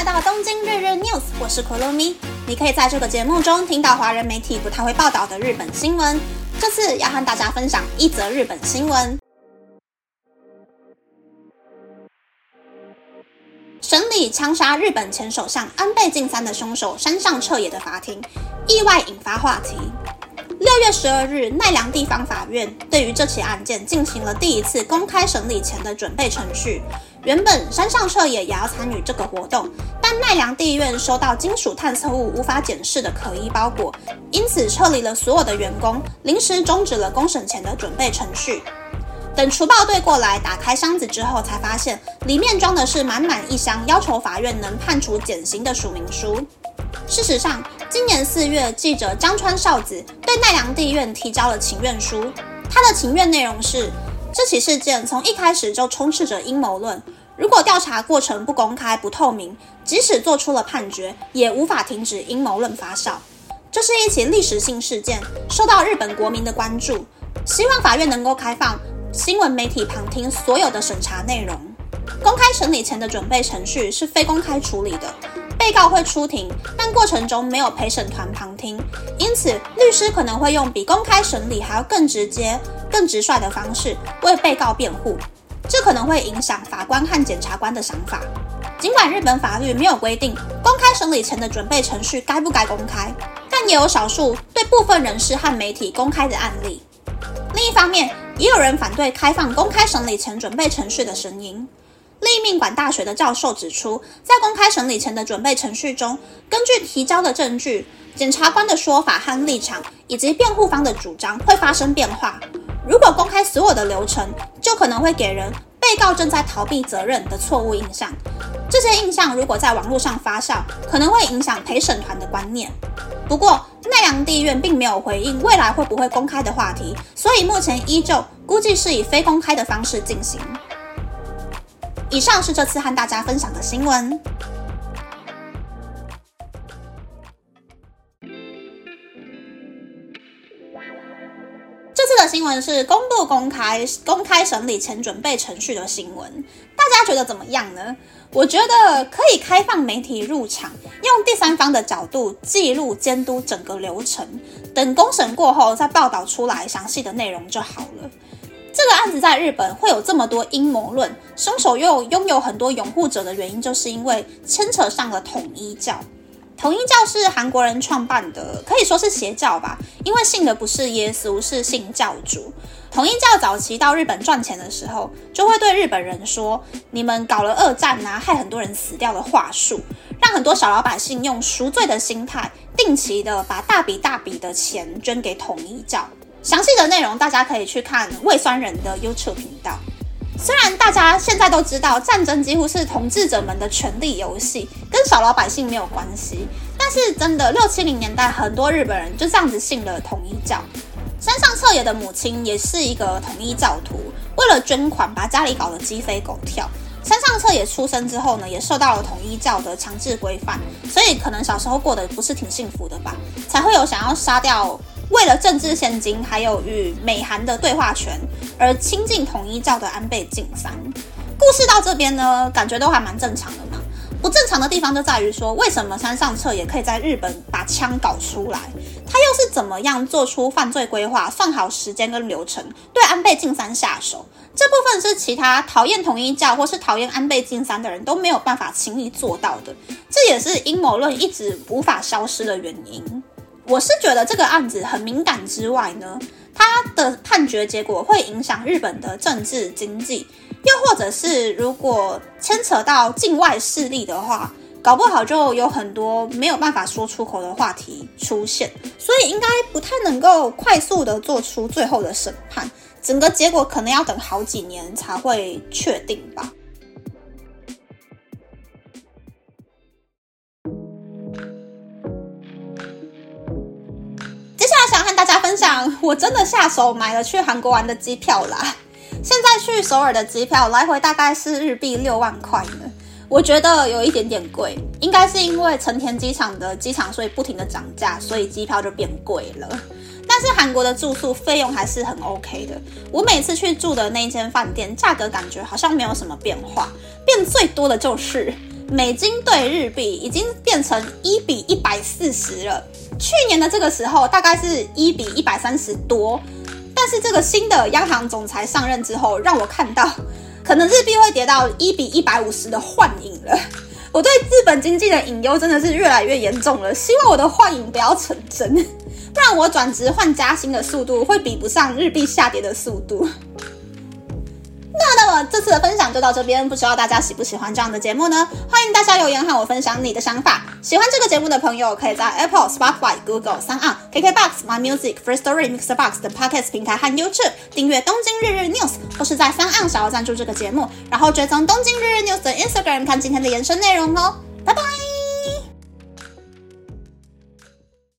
来到东京日日 news，我是可乐咪。你可以在这个节目中听到华人媒体不太会报道的日本新闻。这次要和大家分享一则日本新闻：审理枪杀日本前首相安倍晋三的凶手山上彻也的法庭，意外引发话题。六月十二日，奈良地方法院对于这起案件进行了第一次公开审理前的准备程序。原本山上彻也也要参与这个活动，但奈良地院收到金属探测物无法检视的可疑包裹，因此撤离了所有的员工，临时终止了公审前的准备程序。等除暴队过来打开箱子之后，才发现里面装的是满满一箱要求法院能判处减刑的署名书。事实上，今年四月，记者江川少子对奈良地院提交了请愿书，他的请愿内容是。这起事件从一开始就充斥着阴谋论。如果调查过程不公开、不透明，即使做出了判决，也无法停止阴谋论发酵。这是一起历史性事件，受到日本国民的关注。希望法院能够开放新闻媒体旁听所有的审查内容。公开审理前的准备程序是非公开处理的，被告会出庭，但过程中没有陪审团旁听，因此律师可能会用比公开审理还要更直接。更直率的方式为被告辩护，这可能会影响法官和检察官的想法。尽管日本法律没有规定公开审理前的准备程序该不该公开，但也有少数对部分人士和媒体公开的案例。另一方面，也有人反对开放公开审理前准备程序的声音。立命馆大学的教授指出，在公开审理前的准备程序中，根据提交的证据、检察官的说法和立场，以及辩护方的主张，会发生变化。如果公开所有的流程，就可能会给人被告正在逃避责任的错误印象。这些印象如果在网络上发酵，可能会影响陪审团的观念。不过，奈良地院并没有回应未来会不会公开的话题，所以目前依旧估计是以非公开的方式进行。以上是这次和大家分享的新闻。新闻是公布公开公开审理前准备程序的新闻，大家觉得怎么样呢？我觉得可以开放媒体入场，用第三方的角度记录监督整个流程，等公审过后再报道出来详细的内容就好了。这个案子在日本会有这么多阴谋论，凶手又拥有很多拥护者的原因，就是因为牵扯上了统一教。统一教是韩国人创办的，可以说是邪教吧，因为信的不是耶稣，是信教主。统一教早期到日本赚钱的时候，就会对日本人说：“你们搞了二战啊，害很多人死掉的话术，让很多小老百姓用赎罪的心态，定期的把大笔大笔的钱捐给统一教。”详细的内容大家可以去看胃酸人的 YouTube 频道。虽然大家现在都知道战争几乎是统治者们的权力游戏，跟小老百姓没有关系，但是真的六七零年代很多日本人就这样子信了统一教。山上彻也的母亲也是一个统一教徒，为了捐款把家里搞得鸡飞狗跳。山上彻也出生之后呢，也受到了统一教的强制规范，所以可能小时候过得不是挺幸福的吧，才会有想要杀掉。为了政治现金，还有与美韩的对话权而亲近统一教的安倍晋三，故事到这边呢，感觉都还蛮正常的嘛。不正常的地方就在于说，为什么山上彻也可以在日本把枪搞出来？他又是怎么样做出犯罪规划、算好时间跟流程，对安倍晋三下手？这部分是其他讨厌统一教或是讨厌安倍晋三的人都没有办法轻易做到的。这也是阴谋论一直无法消失的原因。我是觉得这个案子很敏感之外呢，它的判决结果会影响日本的政治经济，又或者是如果牵扯到境外势力的话，搞不好就有很多没有办法说出口的话题出现，所以应该不太能够快速的做出最后的审判，整个结果可能要等好几年才会确定吧。想，我真的下手买了去韩国玩的机票啦！现在去首尔的机票来回大概是日币六万块呢，我觉得有一点点贵，应该是因为成田机场的机场税不停的涨价，所以机票就变贵了。但是韩国的住宿费用还是很 OK 的，我每次去住的那一间饭店，价格感觉好像没有什么变化，变最多的就是美金兑日币已经变成一比一百四十了。去年的这个时候大概是一比一百三十多，但是这个新的央行总裁上任之后，让我看到可能日币会跌到一比一百五十的幻影了。我对日本经济的隐忧真的是越来越严重了，希望我的幻影不要成真，不然我转职换加薪的速度会比不上日币下跌的速度。么这次的分享就到这边，不知道大家喜不喜欢这样的节目呢？欢迎大家留言和我分享你的想法。喜欢这个节目的朋友，可以在 Apple、Spotify、Google、三 on、KKBox、My Music、Free Story、Mixer Box 等 Podcast 平台和 YouTube 订阅《东京日日 News》，或是在三岸小额赞助这个节目，然后追踪《东京日日 News》的 Instagram 看今天的延伸内容哦。拜拜。